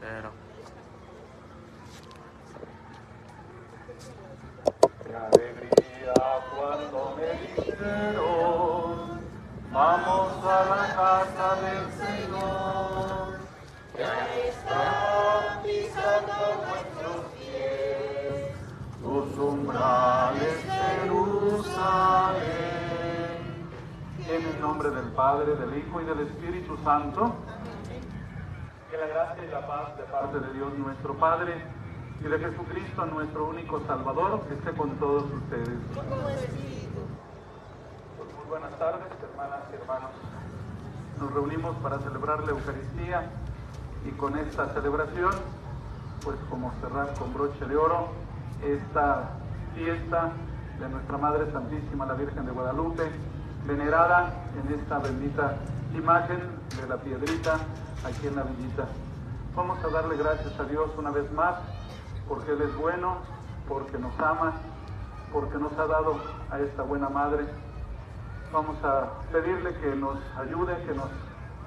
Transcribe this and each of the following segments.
Pero. Qué alegría cuando me dijeron, vamos a la casa del Señor. Ya están pisando nuestros pies, tus umbrales, Jerusalén. En el nombre del Padre, del Hijo y del Espíritu Santo, gracia y la paz de parte de Dios nuestro Padre y de Jesucristo nuestro único Salvador esté con todos ustedes. Pues muy buenas tardes, hermanas y hermanos. Nos reunimos para celebrar la Eucaristía y con esta celebración, pues como cerrar con broche de oro esta fiesta de nuestra Madre Santísima, la Virgen de Guadalupe, venerada en esta bendita imagen de la piedrita aquí en la villita. Vamos a darle gracias a Dios una vez más porque Él es bueno, porque nos ama, porque nos ha dado a esta buena madre. Vamos a pedirle que nos ayude, que nos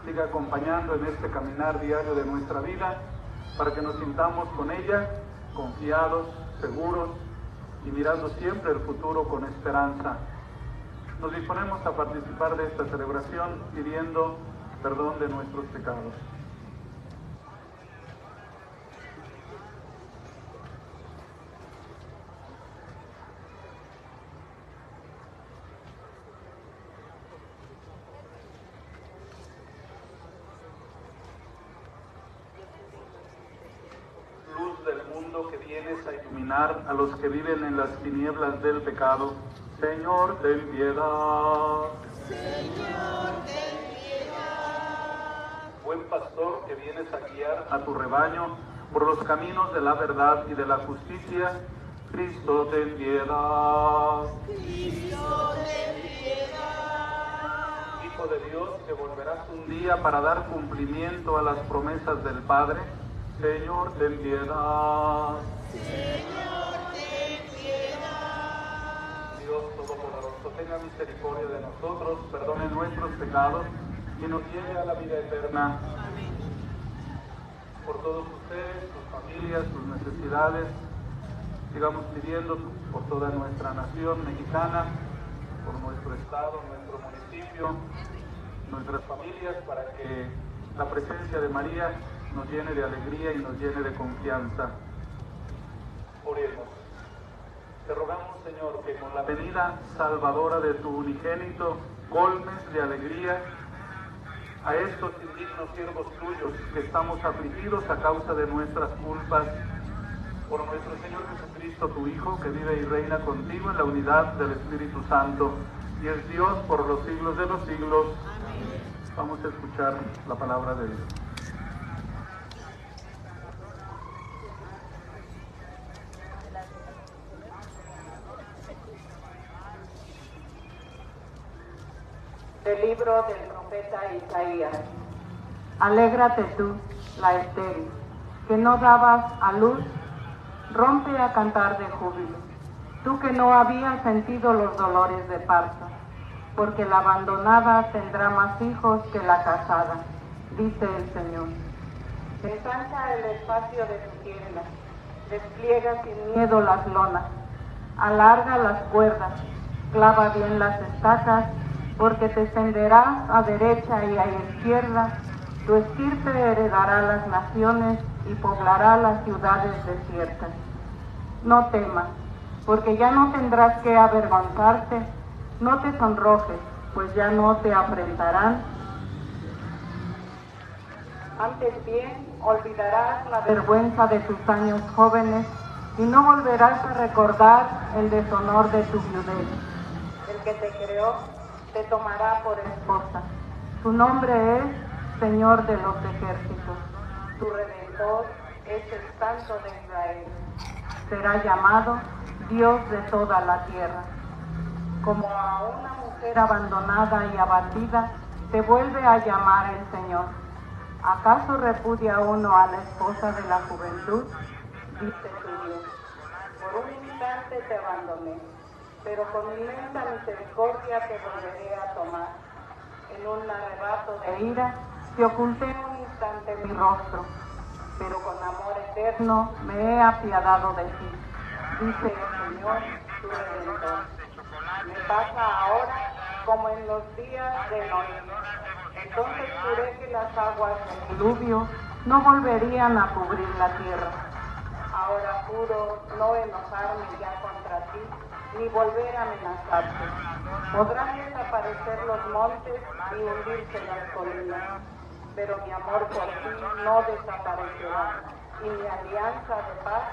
siga acompañando en este caminar diario de nuestra vida, para que nos sintamos con ella confiados, seguros y mirando siempre el futuro con esperanza. Nos disponemos a participar de esta celebración pidiendo perdón de nuestros pecados. Luz del mundo que vienes a iluminar a los que viven en las tinieblas del pecado. Señor, ten piedad. Buen pastor que vienes a guiar a tu rebaño por los caminos de la verdad y de la justicia, Cristo, ten piedad. Hijo de Dios, que volverás un día para dar cumplimiento a las promesas del Padre, Señor, ten piedad. Dios tenga misericordia de nosotros, perdone nuestros pecados y nos lleve a la vida eterna. Por todos ustedes, sus familias, sus necesidades, sigamos pidiendo por toda nuestra nación mexicana, por nuestro estado, nuestro municipio, nuestras familias, para que la presencia de María nos llene de alegría y nos llene de confianza. Oremos. Te rogamos, Señor, que con la venida salvadora de tu unigénito colmes de alegría a estos indignos siervos tuyos que estamos afligidos a causa de nuestras culpas. Por nuestro Señor Jesucristo, tu Hijo, que vive y reina contigo en la unidad del Espíritu Santo y es Dios por los siglos de los siglos. Vamos a escuchar la palabra de Dios. Del libro del profeta Isaías. Alégrate tú, la estéril, que no dabas a luz, rompe a cantar de júbilo, tú que no habías sentido los dolores de parto, porque la abandonada tendrá más hijos que la casada, dice el Señor. Ensancha el espacio de tu tienda, despliega sin miedo las lonas, alarga las cuerdas, clava bien las estacas, porque te a derecha y a izquierda, tu estirpe heredará las naciones y poblará las ciudades desiertas. No temas, porque ya no tendrás que avergonzarte, no te sonrojes, pues ya no te afrentarán. Antes bien, olvidarás la vergüenza de tus años jóvenes y no volverás a recordar el deshonor de tu viudez. El que te creó te tomará por esposa. Su nombre es Señor de los ejércitos. Tu redentor es el Santo de Israel. Será llamado Dios de toda la tierra. Como a una mujer abandonada y abatida, te vuelve a llamar el Señor. ¿Acaso repudia uno a la esposa de la juventud? Dice tu Dios. Por un instante te abandoné pero con inmensa misericordia te volveré a tomar. En un arrebato de ira te oculté un instante mi rostro, pero con Eterno, me he apiadado de ti, dice el Señor, tu Redentor. Me pasa ahora como en los días de Noé. Entonces juré que las aguas del diluvio no volverían a cubrir la tierra. Ahora juro no enojarme ya contra ti, ni volver a amenazarte. Podrán desaparecer los montes y hundirse las colinas, pero mi amor por ti no desaparecerá, y mi alianza de paz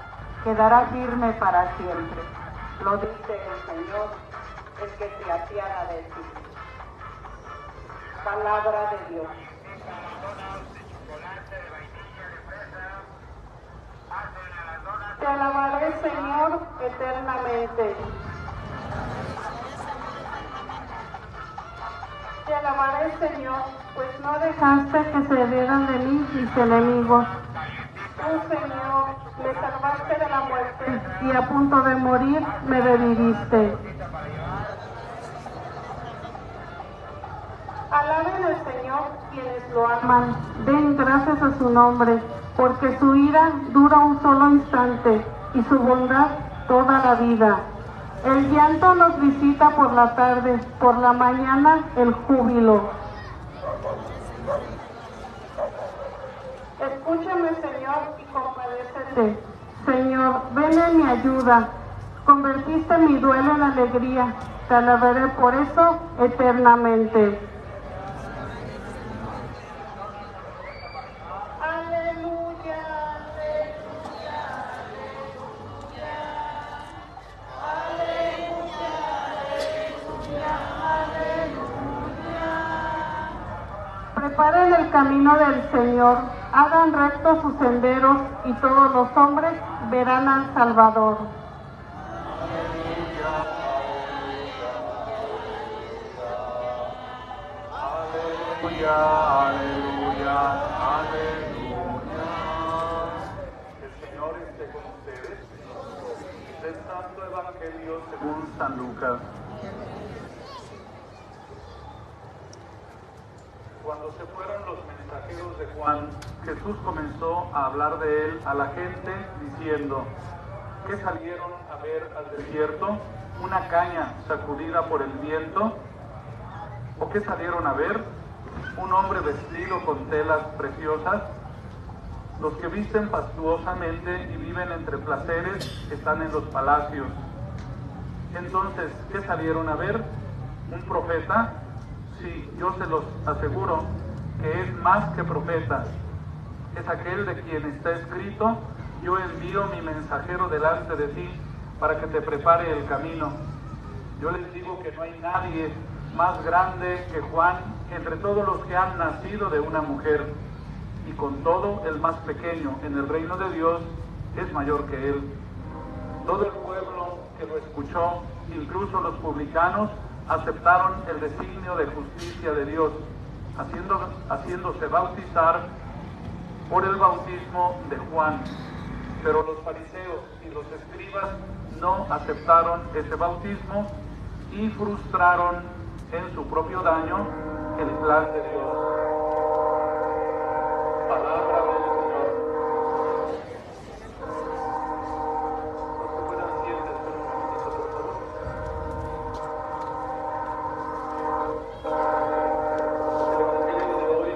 quedará firme para siempre. Lo dice el Señor, el que se apiada de ti. Palabra de Dios. Te alabaré, Señor, eternamente. Te alabaré, Señor, pues no dejaste que se dieran de mí mis enemigos. Tú, Señor, me salvaste de la muerte y a punto de morir me reviviste. Alaben al Señor quienes lo aman, den gracias a su nombre, porque su ira dura un solo instante y su bondad toda la vida. El llanto nos visita por la tarde, por la mañana el júbilo. Escúchame, Señor, y compadécete. Señor, ven en mi ayuda. Convertiste mi duelo en alegría. Te alabaré por eso eternamente. Hagan rectos sus senderos y todos los hombres verán al Salvador. Aleluya, aleluya, aleluya. El Señor esté con ustedes. Del Santo Evangelio según San Lucas. Cuando se fueron los mensajeros de Juan, Jesús comenzó a hablar de él a la gente diciendo, ¿qué salieron a ver al desierto? ¿Una caña sacudida por el viento? ¿O qué salieron a ver? ¿Un hombre vestido con telas preciosas? Los que visten fastuosamente y viven entre placeres están en los palacios. Entonces, ¿qué salieron a ver? ¿Un profeta? Sí, yo se los aseguro que es más que profeta. Es aquel de quien está escrito, yo envío mi mensajero delante de ti para que te prepare el camino. Yo les digo que no hay nadie más grande que Juan entre todos los que han nacido de una mujer. Y con todo, el más pequeño en el reino de Dios es mayor que él. Todo el pueblo que lo escuchó, incluso los publicanos, aceptaron el designio de justicia de Dios, haciendo, haciéndose bautizar por el bautismo de Juan. Pero los fariseos y los escribas no aceptaron ese bautismo y frustraron en su propio daño el plan de Dios. Palabra del Señor. Los que puedan siéntense un momentito, por favor. El Evangelio de hoy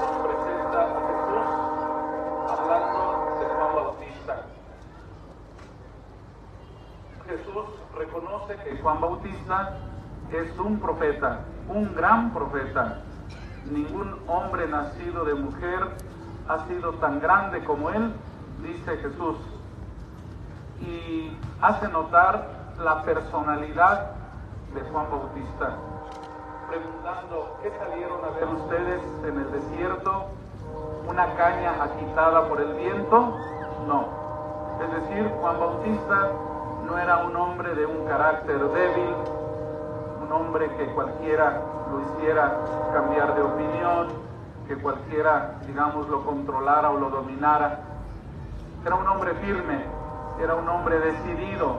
nos presenta a Jesús hablando de Juan Bautista. Jesús reconoce que Juan Bautista es un profeta, un gran profeta. Ningún hombre nacido de mujer ha sido tan grande como él, dice Jesús. Y hace notar la personalidad de Juan Bautista, preguntando, ¿qué salieron a ver ustedes en el desierto? ¿Una caña agitada por el viento? No. Es decir, Juan Bautista no era un hombre de un carácter débil, un hombre que cualquiera lo hiciera cambiar de opinión, que cualquiera, digamos, lo controlara o lo dominara. Era un hombre firme, era un hombre decidido,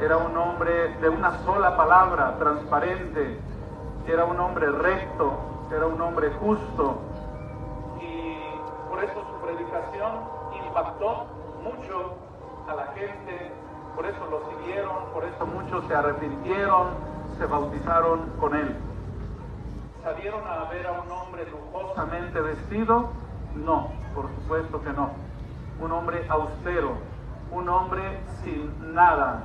era un hombre de una sola palabra, transparente, era un hombre recto, era un hombre justo. Y por eso su predicación impactó mucho a la gente, por eso lo siguieron, por eso muchos se arrepintieron, se bautizaron con él. ¿Salieron a ver a un hombre lujosamente vestido? No, por supuesto que no. Un hombre austero, un hombre sin nada,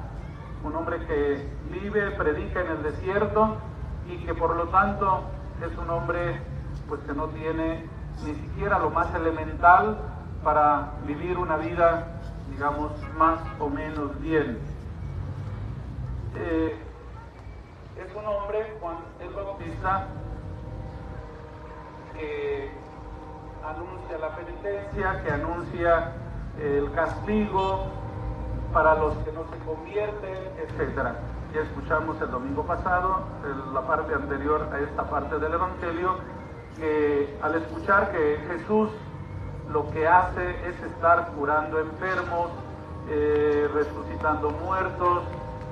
un hombre que vive, predica en el desierto y que por lo tanto es un hombre pues que no tiene ni siquiera lo más elemental para vivir una vida, digamos, más o menos bien. Eh, es un hombre, Juan el Bautista, que anuncia la penitencia, que anuncia el castigo para los que no se convierten, etc. Ya escuchamos el domingo pasado, en la parte anterior a esta parte del Evangelio, que al escuchar que Jesús lo que hace es estar curando enfermos, eh, resucitando muertos,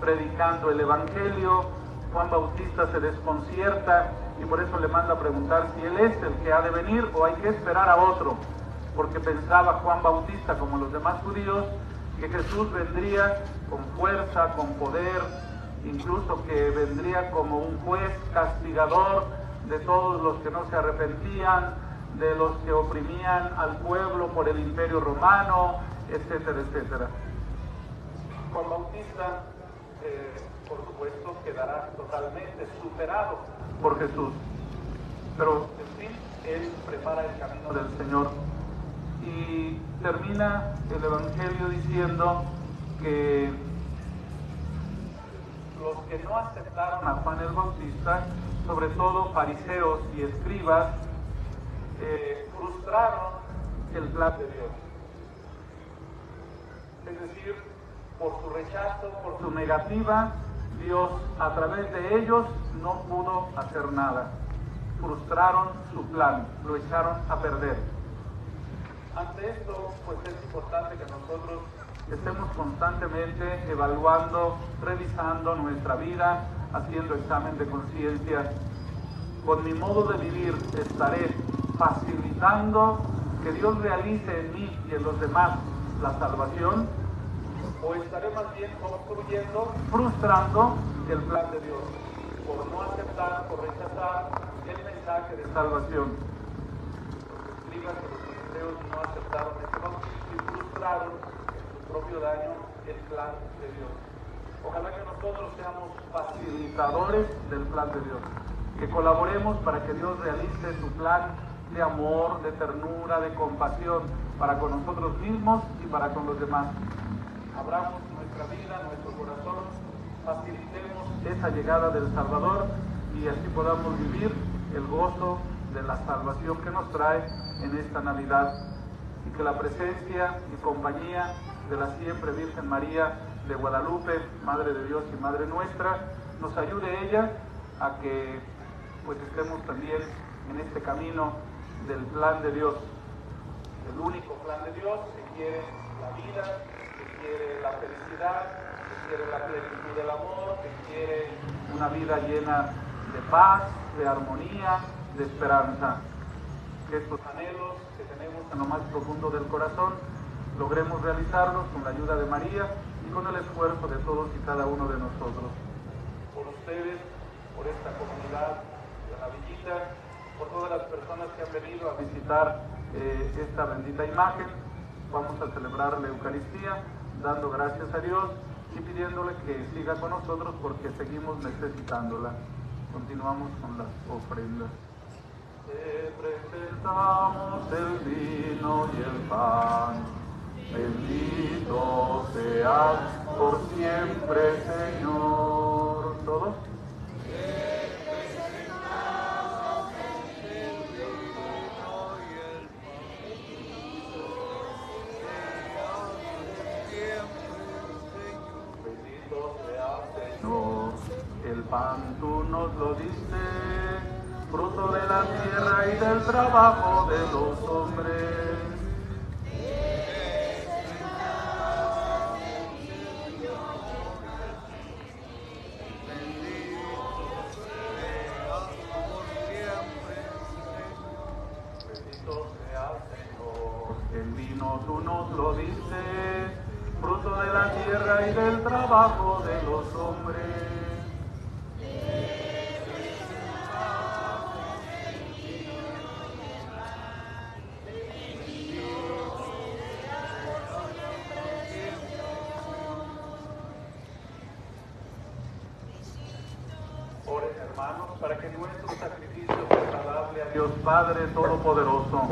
predicando el Evangelio, Juan Bautista se desconcierta y por eso le manda a preguntar si él es el que ha de venir o hay que esperar a otro, porque pensaba Juan Bautista, como los demás judíos, que Jesús vendría con fuerza, con poder, incluso que vendría como un juez castigador de todos los que no se arrepentían, de los que oprimían al pueblo por el imperio romano, etcétera, etcétera. Juan Bautista, eh, por supuesto, quedará totalmente superado por Jesús. Pero, en fin, Él prepara el camino del Señor. Y termina el Evangelio diciendo que los que no aceptaron a Juan el Bautista, sobre todo fariseos y escribas, eh, frustraron el plan de Dios. Es decir, por su rechazo, por su negativa, Dios a través de ellos no pudo hacer nada. Frustraron su plan, lo echaron a perder. Ante esto, pues es importante que nosotros estemos constantemente evaluando, revisando nuestra vida, haciendo examen de conciencia. Con mi modo de vivir estaré facilitando que Dios realice en mí y en los demás la salvación o estaré más bien obstruyendo, frustrando el plan de Dios por no aceptar, por rechazar el mensaje de salvación. Los escribas y los fariseos no aceptaron ese bautismo y frustraron en su propio daño el plan de Dios. Ojalá que nosotros seamos facilitadores del plan de Dios, que colaboremos para que Dios realice su plan de amor, de ternura, de compasión para con nosotros mismos y para con los demás abramos nuestra vida, nuestro corazón, facilitemos esa llegada del Salvador y así podamos vivir el gozo de la salvación que nos trae en esta Navidad. Y que la presencia y compañía de la siempre Virgen María de Guadalupe, Madre de Dios y Madre nuestra, nos ayude ella a que pues estemos también en este camino del plan de Dios, el único plan de Dios que quiere la vida, quiere la felicidad, que quiere la plenitud del amor, que quiere una vida llena de paz, de armonía, de esperanza. Que estos anhelos que tenemos en lo más profundo del corazón logremos realizarlos con la ayuda de María y con el esfuerzo de todos y cada uno de nosotros. Por ustedes, por esta comunidad de la Villita, por todas las personas que han venido a visitar eh, esta bendita imagen, vamos a celebrar la Eucaristía dando gracias a Dios y pidiéndole que siga con nosotros porque seguimos necesitándola. Continuamos con las ofrendas. Te presentamos el vino y el pan. Bendito seas por siempre, Señor. ¿Todos? Pan tú nos lo diste, fruto de la tierra y del trabajo de los hombres. Padre Todopoderoso.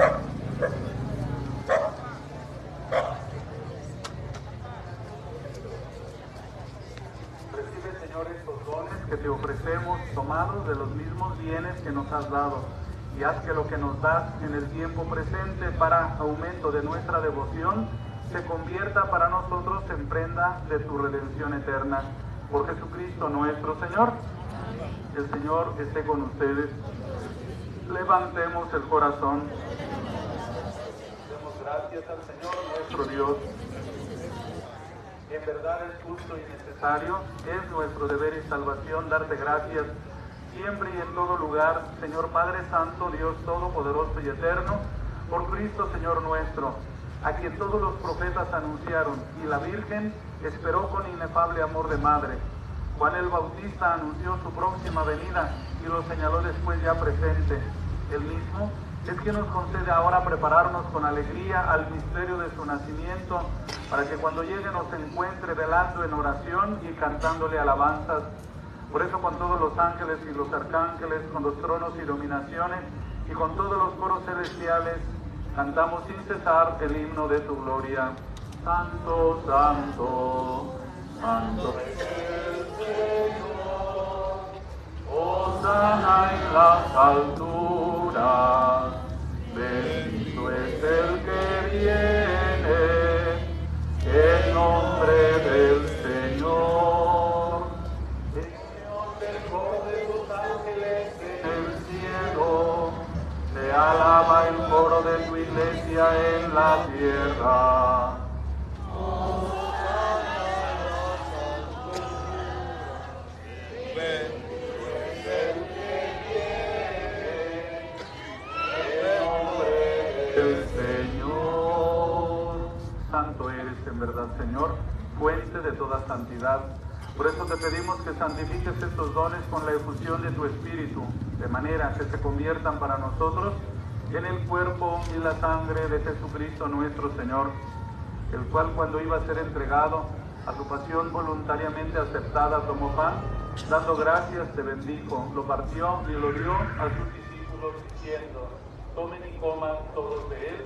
Recibe, Señor, estos dones que te ofrecemos, tomados de los mismos bienes que nos has dado, y haz que lo que nos das en el tiempo presente para aumento de nuestra devoción se convierta para nosotros en prenda de tu redención eterna. Por Jesucristo nuestro Señor. El Señor esté con ustedes. Levantemos el corazón. Demos gracias al Señor nuestro Dios. En verdad es justo y necesario, es nuestro deber y salvación darte gracias siempre y en todo lugar, Señor Padre Santo, Dios Todopoderoso y Eterno, por Cristo Señor nuestro, a quien todos los profetas anunciaron y la Virgen esperó con inefable amor de madre Juan el Bautista anunció su próxima venida y lo señaló después ya presente. El mismo es que nos concede ahora prepararnos con alegría al misterio de su nacimiento, para que cuando llegue nos encuentre velando en oración y cantándole alabanzas. Por eso con todos los ángeles y los arcángeles, con los tronos y dominaciones, y con todos los coros celestiales, cantamos sin cesar el himno de tu gloria. Santo, santo, santo. Osana en las alturas, bendito es el que viene, en nombre del Señor. El Señor coro de tus ángeles en el cielo, te alaba el coro de tu iglesia en la tierra. Señor, fuente de toda santidad. Por eso te pedimos que santifiques estos dones con la efusión de tu Espíritu, de manera que se conviertan para nosotros en el cuerpo y la sangre de Jesucristo nuestro Señor, el cual cuando iba a ser entregado a su pasión voluntariamente aceptada tomó pan, dando gracias te bendijo, lo partió y lo dio a sus discípulos diciendo, tomen y coman todos de él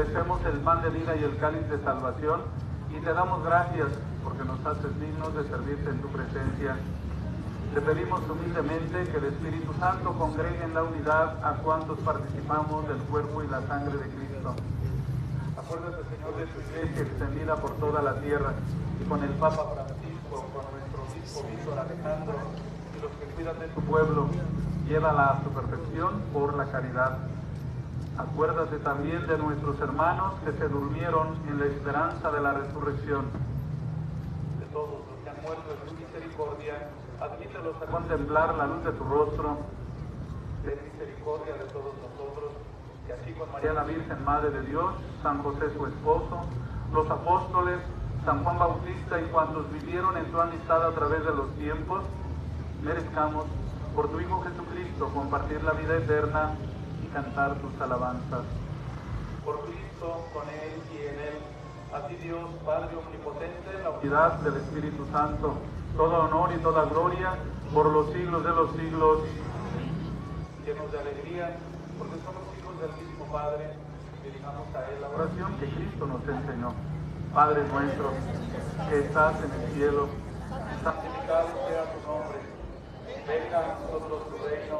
ofrecemos el pan de vida y el cáliz de salvación y te damos gracias porque nos haces dignos de servirte en tu presencia. Te pedimos humildemente que el Espíritu Santo congregue en la unidad a cuantos participamos del cuerpo y la sangre de Cristo. Acuérdate, Señor, de tu iglesia extendida por toda la tierra y con el Papa Francisco, con nuestro obispo Víctor Alejandro y los que cuidan de tu pueblo llévala a su perfección por la caridad. Acuérdate también de nuestros hermanos que se durmieron en la esperanza de la resurrección. De todos los que han muerto en tu misericordia, admítelos a contemplar la luz de tu rostro. Ten misericordia de todos nosotros, y así con María la Virgen, Madre de Dios, San José su esposo, los apóstoles, San Juan Bautista y cuantos vivieron en tu amistad a través de los tiempos, merezcamos por tu Hijo Jesucristo compartir la vida eterna cantar tus alabanzas. Por Cristo, con Él y en Él. A ti Dios, Padre Omnipotente, en la unidad del Espíritu Santo, toda honor y toda gloria por los siglos de los siglos. Llenos de alegría, porque somos hijos del mismo Padre, dirijamos a Él la oración que Cristo nos enseñó. Padre nuestro, que estás en el cielo, santificado sea tu nombre. Venga a nosotros tu reino,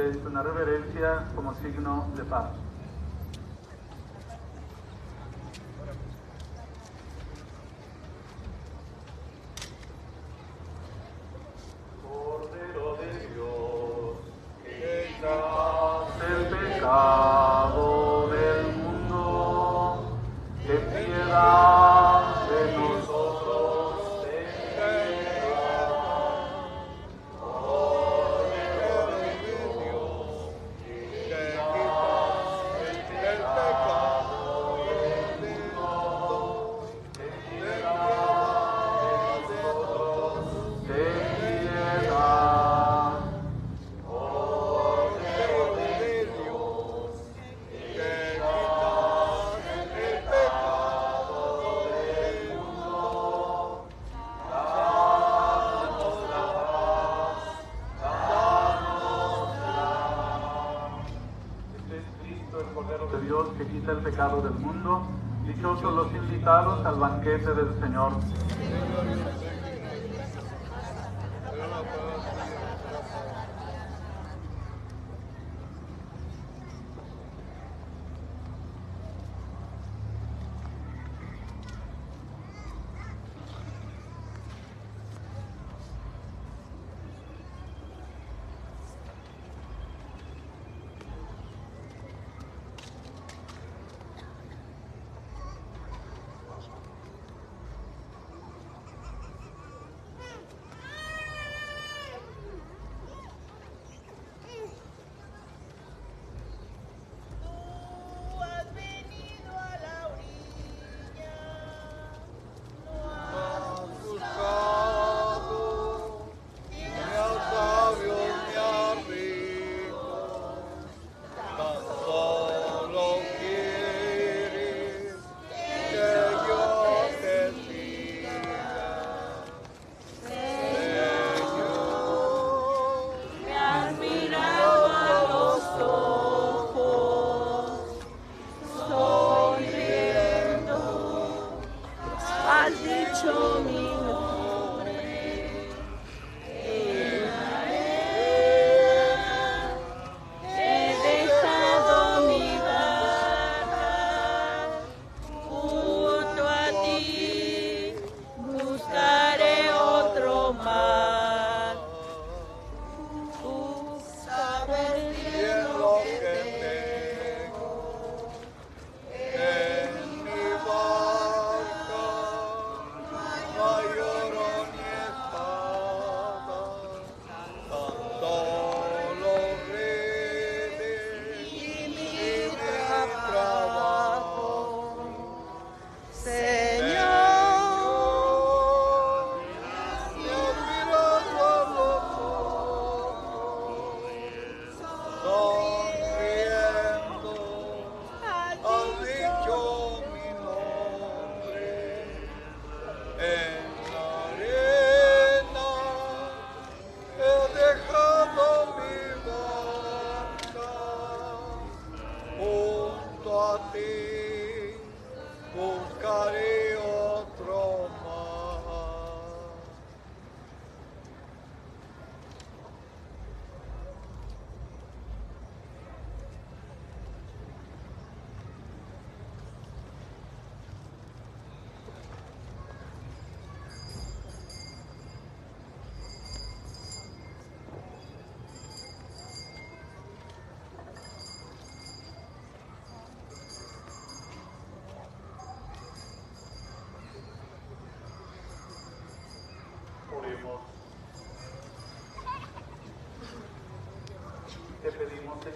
Les una reverencia como signo de paz. El pecado del mundo, ten piedad pecado del mundo. Dichosos los invitados al banquete del Señor.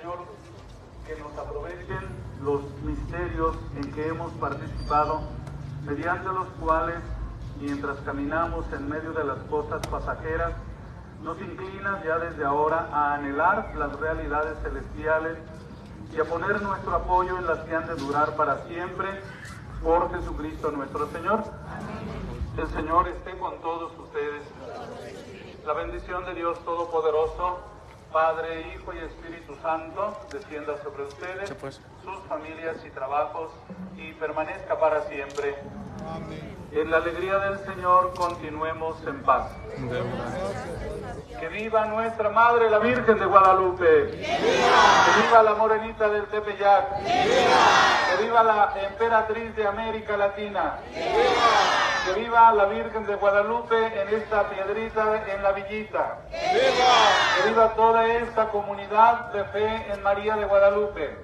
Señor, que nos aprovechen los misterios en que hemos participado, mediante los cuales, mientras caminamos en medio de las cosas pasajeras, nos inclinas ya desde ahora a anhelar las realidades celestiales y a poner nuestro apoyo en las que han de durar para siempre por Jesucristo nuestro Señor. El Señor esté con todos ustedes. La bendición de Dios Todopoderoso, Padre, Hijo y Espíritu Santo, descienda sobre ustedes, sus familias y trabajos y permanezca para siempre. En la alegría del Señor continuemos en paz. Que viva nuestra Madre la Virgen de Guadalupe. Que viva la Morenita del Tepeyac. Que viva la Emperatriz de América Latina. Que viva la Virgen de Guadalupe en esta piedrita en la villita. Que viva toda esta comunidad de fe en María de Guadalupe.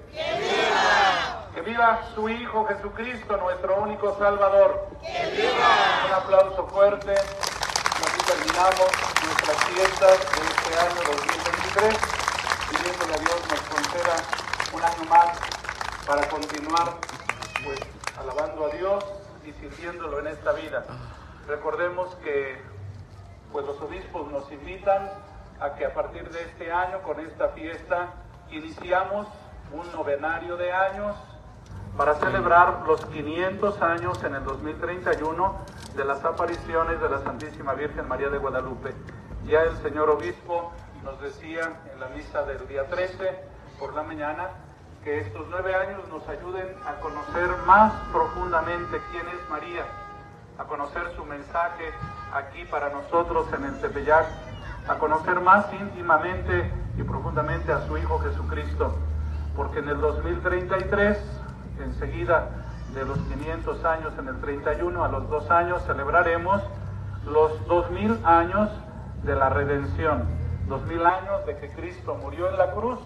Que viva su Hijo Jesucristo, nuestro único Salvador. Un aplauso fuerte. Así terminamos nuestras fiestas de este año 2023, pidiéndole a Dios nos conceda un año más para continuar pues alabando a Dios y sirviéndolo en esta vida. Recordemos que pues los obispos nos invitan a que a partir de este año con esta fiesta iniciamos un novenario de años para celebrar los 500 años en el 2031 de las apariciones de la Santísima Virgen María de Guadalupe. Ya el señor obispo nos decía en la misa del día 13 por la mañana que estos nueve años nos ayuden a conocer más profundamente quién es María, a conocer su mensaje aquí para nosotros en el Tepeyac, a conocer más íntimamente y profundamente a su Hijo Jesucristo, porque en el 2033, enseguida de los 500 años en el 31 a los dos años, celebraremos los 2000 años de la redención, 2000 años de que Cristo murió en la cruz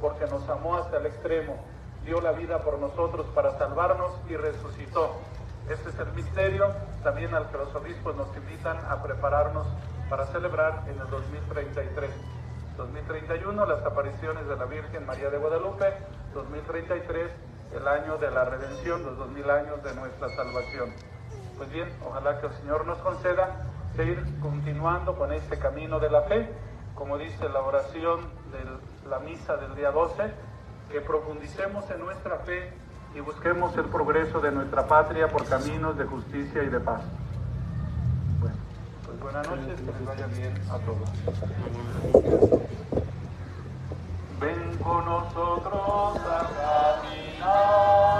porque nos amó hasta el extremo, dio la vida por nosotros para salvarnos y resucitó. Este es el misterio también al que los obispos nos invitan a prepararnos para celebrar en el 2033. 2031 las apariciones de la Virgen María de Guadalupe, 2033 el año de la redención, los 2000 años de nuestra salvación. Pues bien, ojalá que el Señor nos conceda seguir continuando con este camino de la fe, como dice la oración de la misa del día 12, que profundicemos en nuestra fe y busquemos el progreso de nuestra patria por caminos de justicia y de paz. Bueno, pues buenas noches, que les vaya bien a todos. Ven con nosotros a caminar.